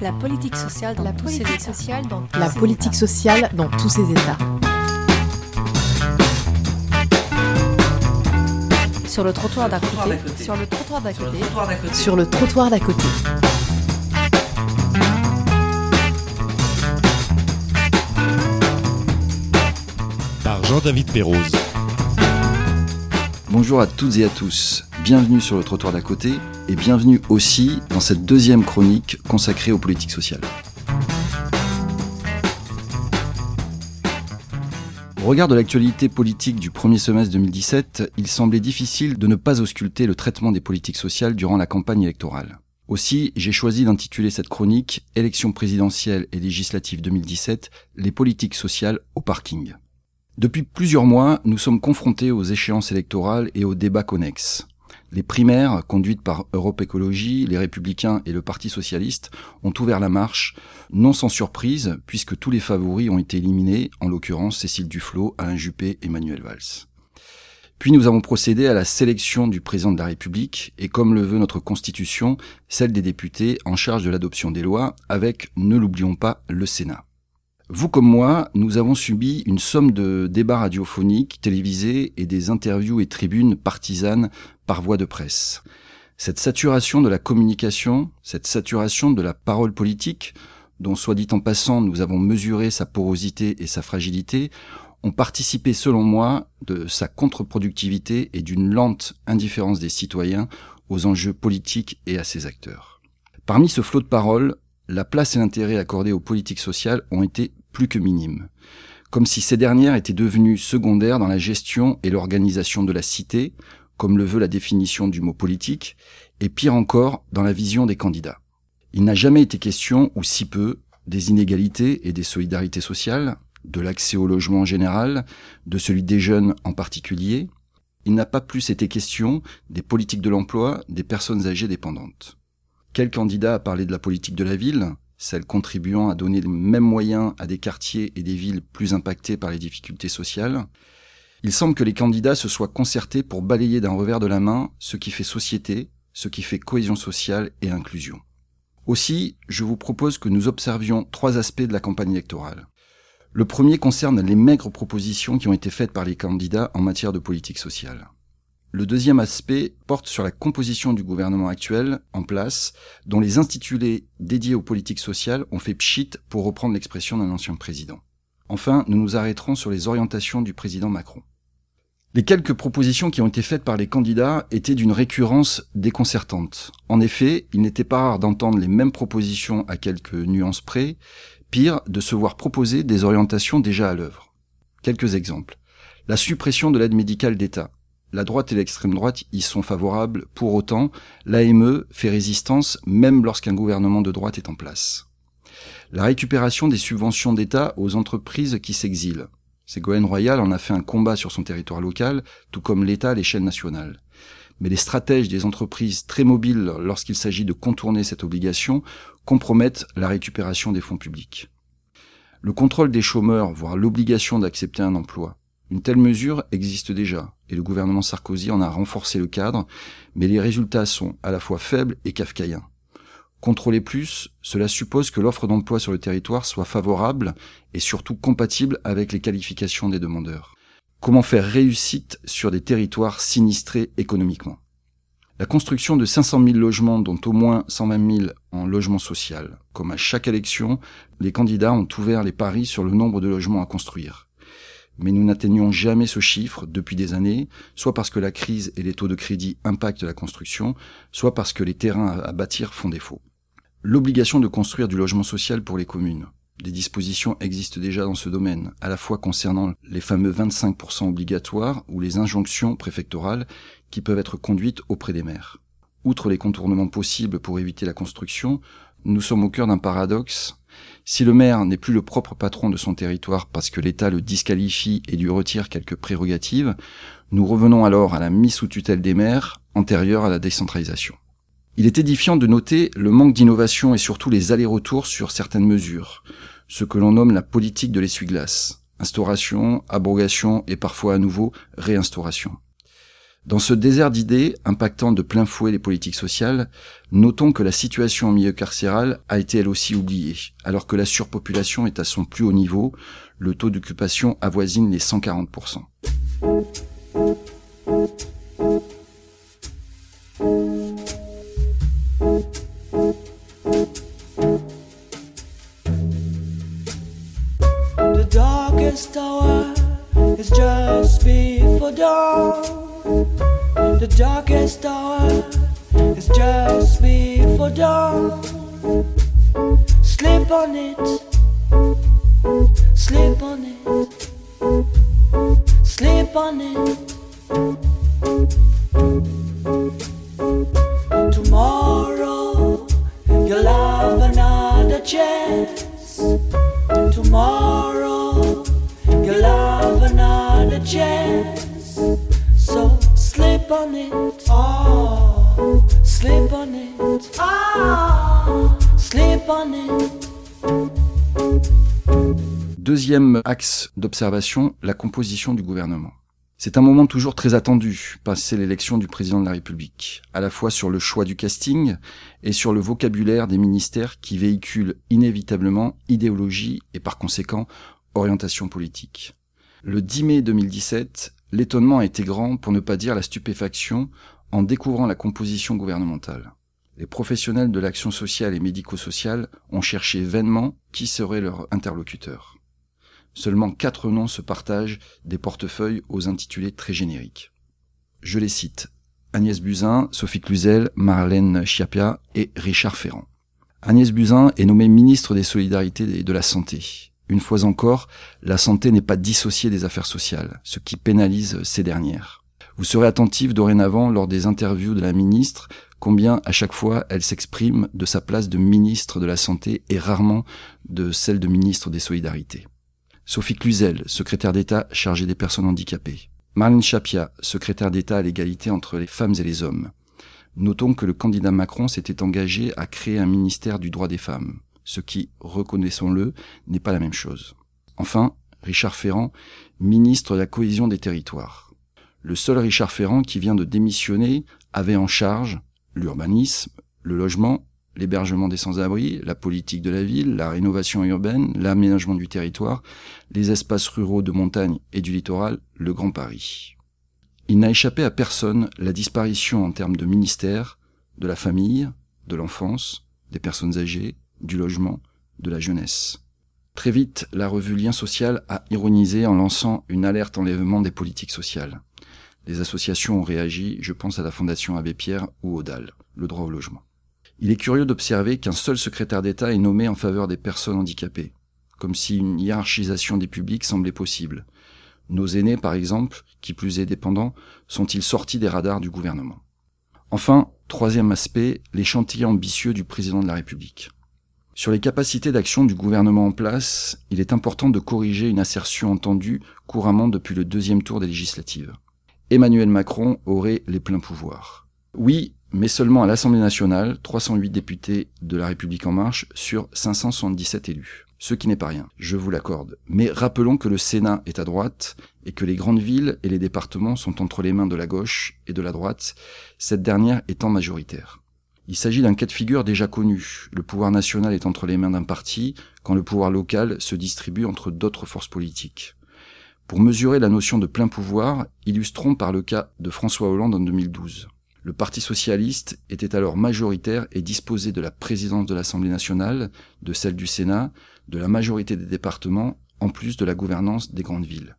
La politique sociale dans La tous politique ses états. sociale dans tous La ses politique états. sociale dans tous ses états. Sur le trottoir d'à côté. Sur le trottoir d'à côté. Sur le trottoir d'à côté. par Jean-David Pérouse. Bonjour à toutes et à tous, bienvenue sur le trottoir d'à côté et bienvenue aussi dans cette deuxième chronique consacrée aux politiques sociales. Au regard de l'actualité politique du premier semestre 2017, il semblait difficile de ne pas ausculter le traitement des politiques sociales durant la campagne électorale. Aussi, j'ai choisi d'intituler cette chronique Élections présidentielles et législatives 2017, les politiques sociales au parking. Depuis plusieurs mois, nous sommes confrontés aux échéances électorales et aux débats connexes. Les primaires, conduites par Europe Écologie, les Républicains et le Parti Socialiste, ont ouvert la marche, non sans surprise, puisque tous les favoris ont été éliminés, en l'occurrence Cécile Duflot, Alain Juppé et Manuel Valls. Puis nous avons procédé à la sélection du président de la République, et comme le veut notre Constitution, celle des députés en charge de l'adoption des lois, avec, ne l'oublions pas, le Sénat. Vous comme moi, nous avons subi une somme de débats radiophoniques, télévisés et des interviews et tribunes partisanes par voie de presse. Cette saturation de la communication, cette saturation de la parole politique, dont soit dit en passant nous avons mesuré sa porosité et sa fragilité, ont participé selon moi de sa contre-productivité et d'une lente indifférence des citoyens aux enjeux politiques et à ses acteurs. Parmi ce flot de paroles, la place et l'intérêt accordés aux politiques sociales ont été plus que minimes. Comme si ces dernières étaient devenues secondaires dans la gestion et l'organisation de la cité, comme le veut la définition du mot politique, et pire encore, dans la vision des candidats. Il n'a jamais été question, ou si peu, des inégalités et des solidarités sociales, de l'accès au logement en général, de celui des jeunes en particulier. Il n'a pas plus été question des politiques de l'emploi des personnes âgées dépendantes. Quel candidat a parlé de la politique de la ville, celle contribuant à donner les mêmes moyens à des quartiers et des villes plus impactés par les difficultés sociales Il semble que les candidats se soient concertés pour balayer d'un revers de la main ce qui fait société, ce qui fait cohésion sociale et inclusion. Aussi, je vous propose que nous observions trois aspects de la campagne électorale. Le premier concerne les maigres propositions qui ont été faites par les candidats en matière de politique sociale. Le deuxième aspect porte sur la composition du gouvernement actuel en place, dont les intitulés dédiés aux politiques sociales ont fait pchit pour reprendre l'expression d'un ancien président. Enfin, nous nous arrêterons sur les orientations du président Macron. Les quelques propositions qui ont été faites par les candidats étaient d'une récurrence déconcertante. En effet, il n'était pas rare d'entendre les mêmes propositions à quelques nuances près, pire, de se voir proposer des orientations déjà à l'œuvre. Quelques exemples. La suppression de l'aide médicale d'État. La droite et l'extrême droite y sont favorables, pour autant, l'AME fait résistance même lorsqu'un gouvernement de droite est en place. La récupération des subventions d'État aux entreprises qui s'exilent. Ségolène Royal en a fait un combat sur son territoire local, tout comme l'État à l'échelle nationale. Mais les stratèges des entreprises très mobiles lorsqu'il s'agit de contourner cette obligation compromettent la récupération des fonds publics. Le contrôle des chômeurs, voire l'obligation d'accepter un emploi. Une telle mesure existe déjà, et le gouvernement Sarkozy en a renforcé le cadre, mais les résultats sont à la fois faibles et kafkaïens. Contrôler plus, cela suppose que l'offre d'emploi sur le territoire soit favorable et surtout compatible avec les qualifications des demandeurs. Comment faire réussite sur des territoires sinistrés économiquement? La construction de 500 000 logements, dont au moins 120 000 en logement social. Comme à chaque élection, les candidats ont ouvert les paris sur le nombre de logements à construire mais nous n'atteignons jamais ce chiffre depuis des années, soit parce que la crise et les taux de crédit impactent la construction, soit parce que les terrains à bâtir font défaut. L'obligation de construire du logement social pour les communes. Des dispositions existent déjà dans ce domaine, à la fois concernant les fameux 25% obligatoires ou les injonctions préfectorales qui peuvent être conduites auprès des maires. Outre les contournements possibles pour éviter la construction, nous sommes au cœur d'un paradoxe si le maire n'est plus le propre patron de son territoire parce que l'État le disqualifie et lui retire quelques prérogatives, nous revenons alors à la mise sous tutelle des maires, antérieure à la décentralisation. Il est édifiant de noter le manque d'innovation et surtout les allers-retours sur certaines mesures, ce que l'on nomme la politique de l'essuie-glace. Instauration, abrogation et parfois à nouveau réinstauration. Dans ce désert d'idées impactant de plein fouet les politiques sociales, notons que la situation en milieu carcéral a été elle aussi oubliée, alors que la surpopulation est à son plus haut niveau, le taux d'occupation avoisine les 140%. The darkest hour is just before dawn. Sleep on it, sleep on it, sleep on it. Tomorrow you'll have another chance. Tomorrow you'll have another chance. Deuxième axe d'observation, la composition du gouvernement. C'est un moment toujours très attendu, passé l'élection du président de la République, à la fois sur le choix du casting et sur le vocabulaire des ministères qui véhiculent inévitablement idéologie et par conséquent orientation politique. Le 10 mai 2017, l'étonnement a été grand, pour ne pas dire la stupéfaction, en découvrant la composition gouvernementale. Les professionnels de l'action sociale et médico-sociale ont cherché vainement qui serait leur interlocuteur. Seulement quatre noms se partagent des portefeuilles aux intitulés très génériques. Je les cite. Agnès Buzyn, Sophie Cluzel, Marlène Schiappa et Richard Ferrand. Agnès Buzyn est nommée ministre des Solidarités et de la Santé. Une fois encore, la santé n'est pas dissociée des affaires sociales, ce qui pénalise ces dernières. Vous serez attentif dorénavant lors des interviews de la ministre combien à chaque fois elle s'exprime de sa place de ministre de la Santé et rarement de celle de ministre des Solidarités. Sophie Cluzel, secrétaire d'État chargée des personnes handicapées. Marlène Chapia, secrétaire d'État à l'égalité entre les femmes et les hommes. Notons que le candidat Macron s'était engagé à créer un ministère du droit des femmes, ce qui, reconnaissons-le, n'est pas la même chose. Enfin, Richard Ferrand, ministre de la cohésion des territoires. Le seul Richard Ferrand qui vient de démissionner avait en charge l'urbanisme, le logement, l'hébergement des sans-abri, la politique de la ville, la rénovation urbaine, l'aménagement du territoire, les espaces ruraux de montagne et du littoral, le Grand Paris. Il n'a échappé à personne la disparition en termes de ministère, de la famille, de l'enfance, des personnes âgées, du logement, de la jeunesse. Très vite, la revue Lien Social a ironisé en lançant une alerte enlèvement des politiques sociales. Les associations ont réagi, je pense à la Fondation Abbé Pierre ou Audal, le droit au logement. Il est curieux d'observer qu'un seul secrétaire d'État est nommé en faveur des personnes handicapées, comme si une hiérarchisation des publics semblait possible. Nos aînés, par exemple, qui plus est dépendants, sont-ils sortis des radars du gouvernement? Enfin, troisième aspect, les chantiers ambitieux du président de la République. Sur les capacités d'action du gouvernement en place, il est important de corriger une assertion entendue couramment depuis le deuxième tour des législatives. Emmanuel Macron aurait les pleins pouvoirs. Oui, mais seulement à l'Assemblée nationale, 308 députés de la République en marche sur 577 élus. Ce qui n'est pas rien, je vous l'accorde. Mais rappelons que le Sénat est à droite et que les grandes villes et les départements sont entre les mains de la gauche et de la droite, cette dernière étant majoritaire. Il s'agit d'un cas de figure déjà connu. Le pouvoir national est entre les mains d'un parti, quand le pouvoir local se distribue entre d'autres forces politiques. Pour mesurer la notion de plein pouvoir, illustrons par le cas de François Hollande en 2012. Le Parti socialiste était alors majoritaire et disposait de la présidence de l'Assemblée nationale, de celle du Sénat, de la majorité des départements, en plus de la gouvernance des grandes villes.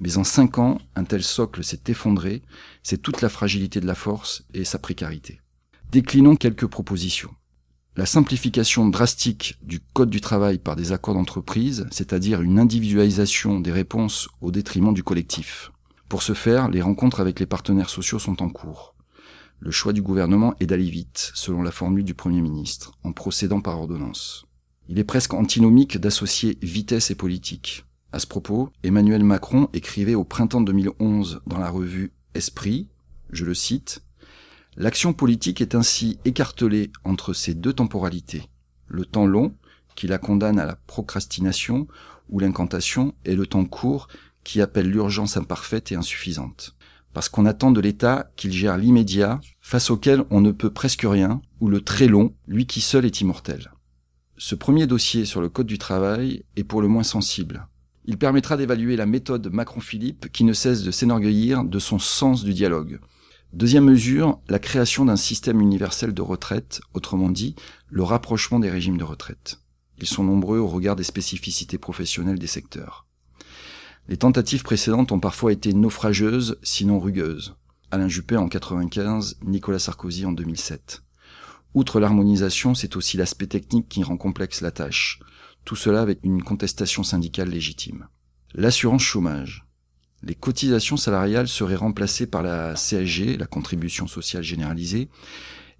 Mais en cinq ans, un tel socle s'est effondré, c'est toute la fragilité de la force et sa précarité. Déclinons quelques propositions. La simplification drastique du Code du travail par des accords d'entreprise, c'est-à-dire une individualisation des réponses au détriment du collectif. Pour ce faire, les rencontres avec les partenaires sociaux sont en cours. Le choix du gouvernement est d'aller vite, selon la formule du Premier ministre, en procédant par ordonnance. Il est presque antinomique d'associer vitesse et politique. À ce propos, Emmanuel Macron écrivait au printemps 2011 dans la revue Esprit, je le cite, L'action politique est ainsi écartelée entre ces deux temporalités, le temps long, qui la condamne à la procrastination ou l'incantation, et le temps court, qui appelle l'urgence imparfaite et insuffisante. parce qu'on attend de l'État qu'il gère l'immédiat, face auquel on ne peut presque rien, ou le très long, lui qui seul est immortel. Ce premier dossier sur le Code du travail est pour le moins sensible. Il permettra d'évaluer la méthode Macron-Philippe qui ne cesse de s'énorgueillir de son sens du dialogue. Deuxième mesure, la création d'un système universel de retraite, autrement dit, le rapprochement des régimes de retraite. Ils sont nombreux au regard des spécificités professionnelles des secteurs. Les tentatives précédentes ont parfois été naufrageuses, sinon rugueuses. Alain Juppé en 95, Nicolas Sarkozy en 2007. Outre l'harmonisation, c'est aussi l'aspect technique qui rend complexe la tâche. Tout cela avec une contestation syndicale légitime. L'assurance chômage. Les cotisations salariales seraient remplacées par la CSG, la contribution sociale généralisée,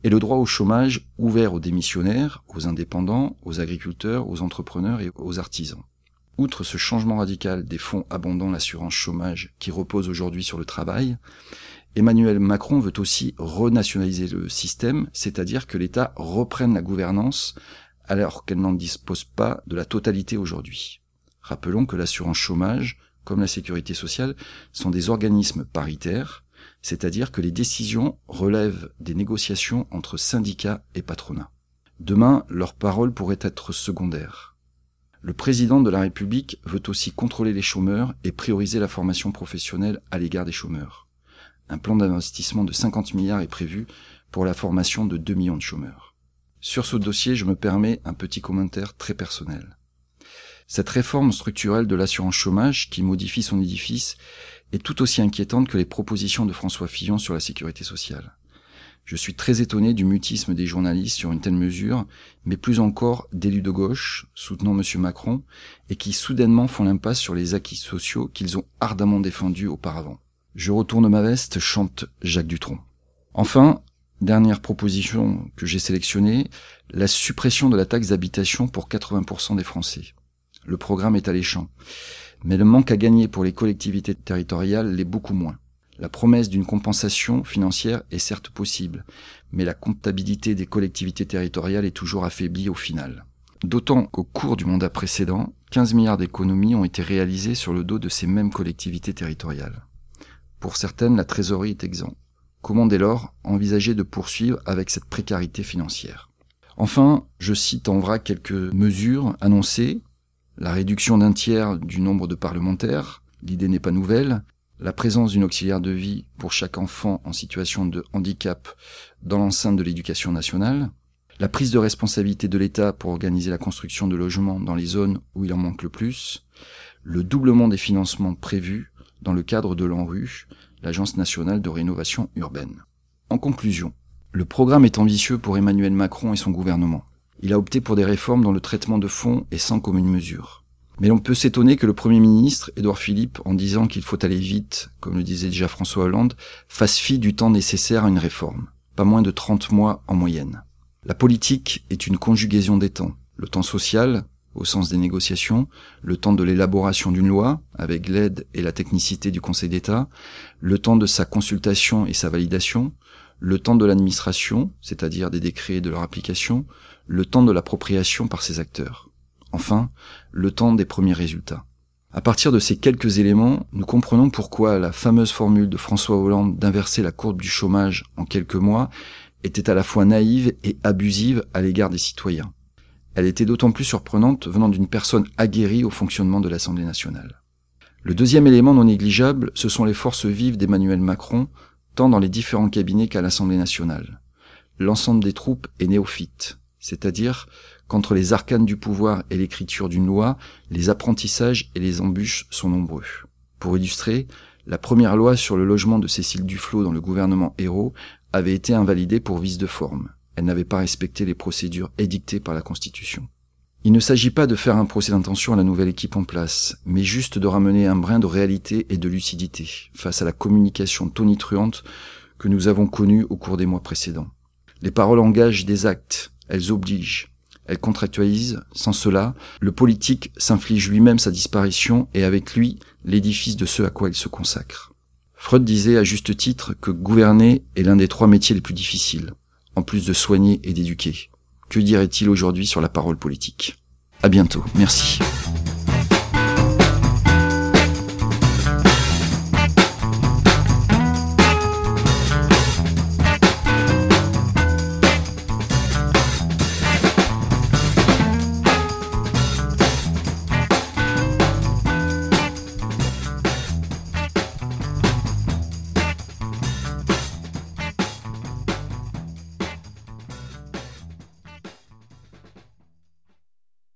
et le droit au chômage ouvert aux démissionnaires, aux indépendants, aux agriculteurs, aux entrepreneurs et aux artisans. Outre ce changement radical des fonds abondant l'assurance chômage qui repose aujourd'hui sur le travail, Emmanuel Macron veut aussi renationaliser le système, c'est-à-dire que l'État reprenne la gouvernance alors qu'elle n'en dispose pas de la totalité aujourd'hui. Rappelons que l'assurance chômage, comme la sécurité sociale, sont des organismes paritaires, c'est-à-dire que les décisions relèvent des négociations entre syndicats et patronat. Demain, leur parole pourrait être secondaire. Le président de la République veut aussi contrôler les chômeurs et prioriser la formation professionnelle à l'égard des chômeurs. Un plan d'investissement de 50 milliards est prévu pour la formation de 2 millions de chômeurs. Sur ce dossier, je me permets un petit commentaire très personnel. Cette réforme structurelle de l'assurance chômage, qui modifie son édifice, est tout aussi inquiétante que les propositions de François Fillon sur la sécurité sociale. Je suis très étonné du mutisme des journalistes sur une telle mesure, mais plus encore d'élus de gauche, soutenant M. Macron, et qui soudainement font l'impasse sur les acquis sociaux qu'ils ont ardemment défendus auparavant. Je retourne ma veste, chante Jacques Dutronc. Enfin, dernière proposition que j'ai sélectionnée, la suppression de la taxe d'habitation pour 80% des Français. Le programme est alléchant. Mais le manque à gagner pour les collectivités territoriales l'est beaucoup moins. La promesse d'une compensation financière est certes possible, mais la comptabilité des collectivités territoriales est toujours affaiblie au final. D'autant qu'au cours du mandat précédent, 15 milliards d'économies ont été réalisées sur le dos de ces mêmes collectivités territoriales. Pour certaines, la trésorerie est exempte. Comment dès lors envisager de poursuivre avec cette précarité financière? Enfin, je cite en vrac quelques mesures annoncées. La réduction d'un tiers du nombre de parlementaires, l'idée n'est pas nouvelle. La présence d'une auxiliaire de vie pour chaque enfant en situation de handicap dans l'enceinte de l'éducation nationale. La prise de responsabilité de l'État pour organiser la construction de logements dans les zones où il en manque le plus. Le doublement des financements prévus dans le cadre de l'ANRU, l'Agence nationale de rénovation urbaine. En conclusion, le programme est ambitieux pour Emmanuel Macron et son gouvernement. Il a opté pour des réformes dont le traitement de fond est sans commune mesure. Mais l'on peut s'étonner que le Premier ministre, Édouard Philippe, en disant qu'il faut aller vite, comme le disait déjà François Hollande, fasse fi du temps nécessaire à une réforme. Pas moins de 30 mois en moyenne. La politique est une conjugaison des temps. Le temps social, au sens des négociations, le temps de l'élaboration d'une loi, avec l'aide et la technicité du Conseil d'État, le temps de sa consultation et sa validation, le temps de l'administration, c'est-à-dire des décrets et de leur application, le temps de l'appropriation par ses acteurs. Enfin, le temps des premiers résultats. À partir de ces quelques éléments, nous comprenons pourquoi la fameuse formule de François Hollande d'inverser la courbe du chômage en quelques mois était à la fois naïve et abusive à l'égard des citoyens. Elle était d'autant plus surprenante venant d'une personne aguerrie au fonctionnement de l'Assemblée nationale. Le deuxième élément non négligeable, ce sont les forces vives d'Emmanuel Macron, tant dans les différents cabinets qu'à l'Assemblée nationale. L'ensemble des troupes est néophyte, c'est-à-dire qu'entre les arcanes du pouvoir et l'écriture d'une loi, les apprentissages et les embûches sont nombreux. Pour illustrer, la première loi sur le logement de Cécile Duflot dans le gouvernement Hérault avait été invalidée pour vice de forme. Elle n'avait pas respecté les procédures édictées par la Constitution. Il ne s'agit pas de faire un procès d'intention à la nouvelle équipe en place, mais juste de ramener un brin de réalité et de lucidité face à la communication tonitruante que nous avons connue au cours des mois précédents. Les paroles engagent des actes, elles obligent, elles contractualisent, sans cela, le politique s'inflige lui-même sa disparition et avec lui l'édifice de ce à quoi il se consacre. Freud disait à juste titre que gouverner est l'un des trois métiers les plus difficiles en plus de soigner et d'éduquer. Que dirait-il aujourd'hui sur la parole politique? À bientôt, merci.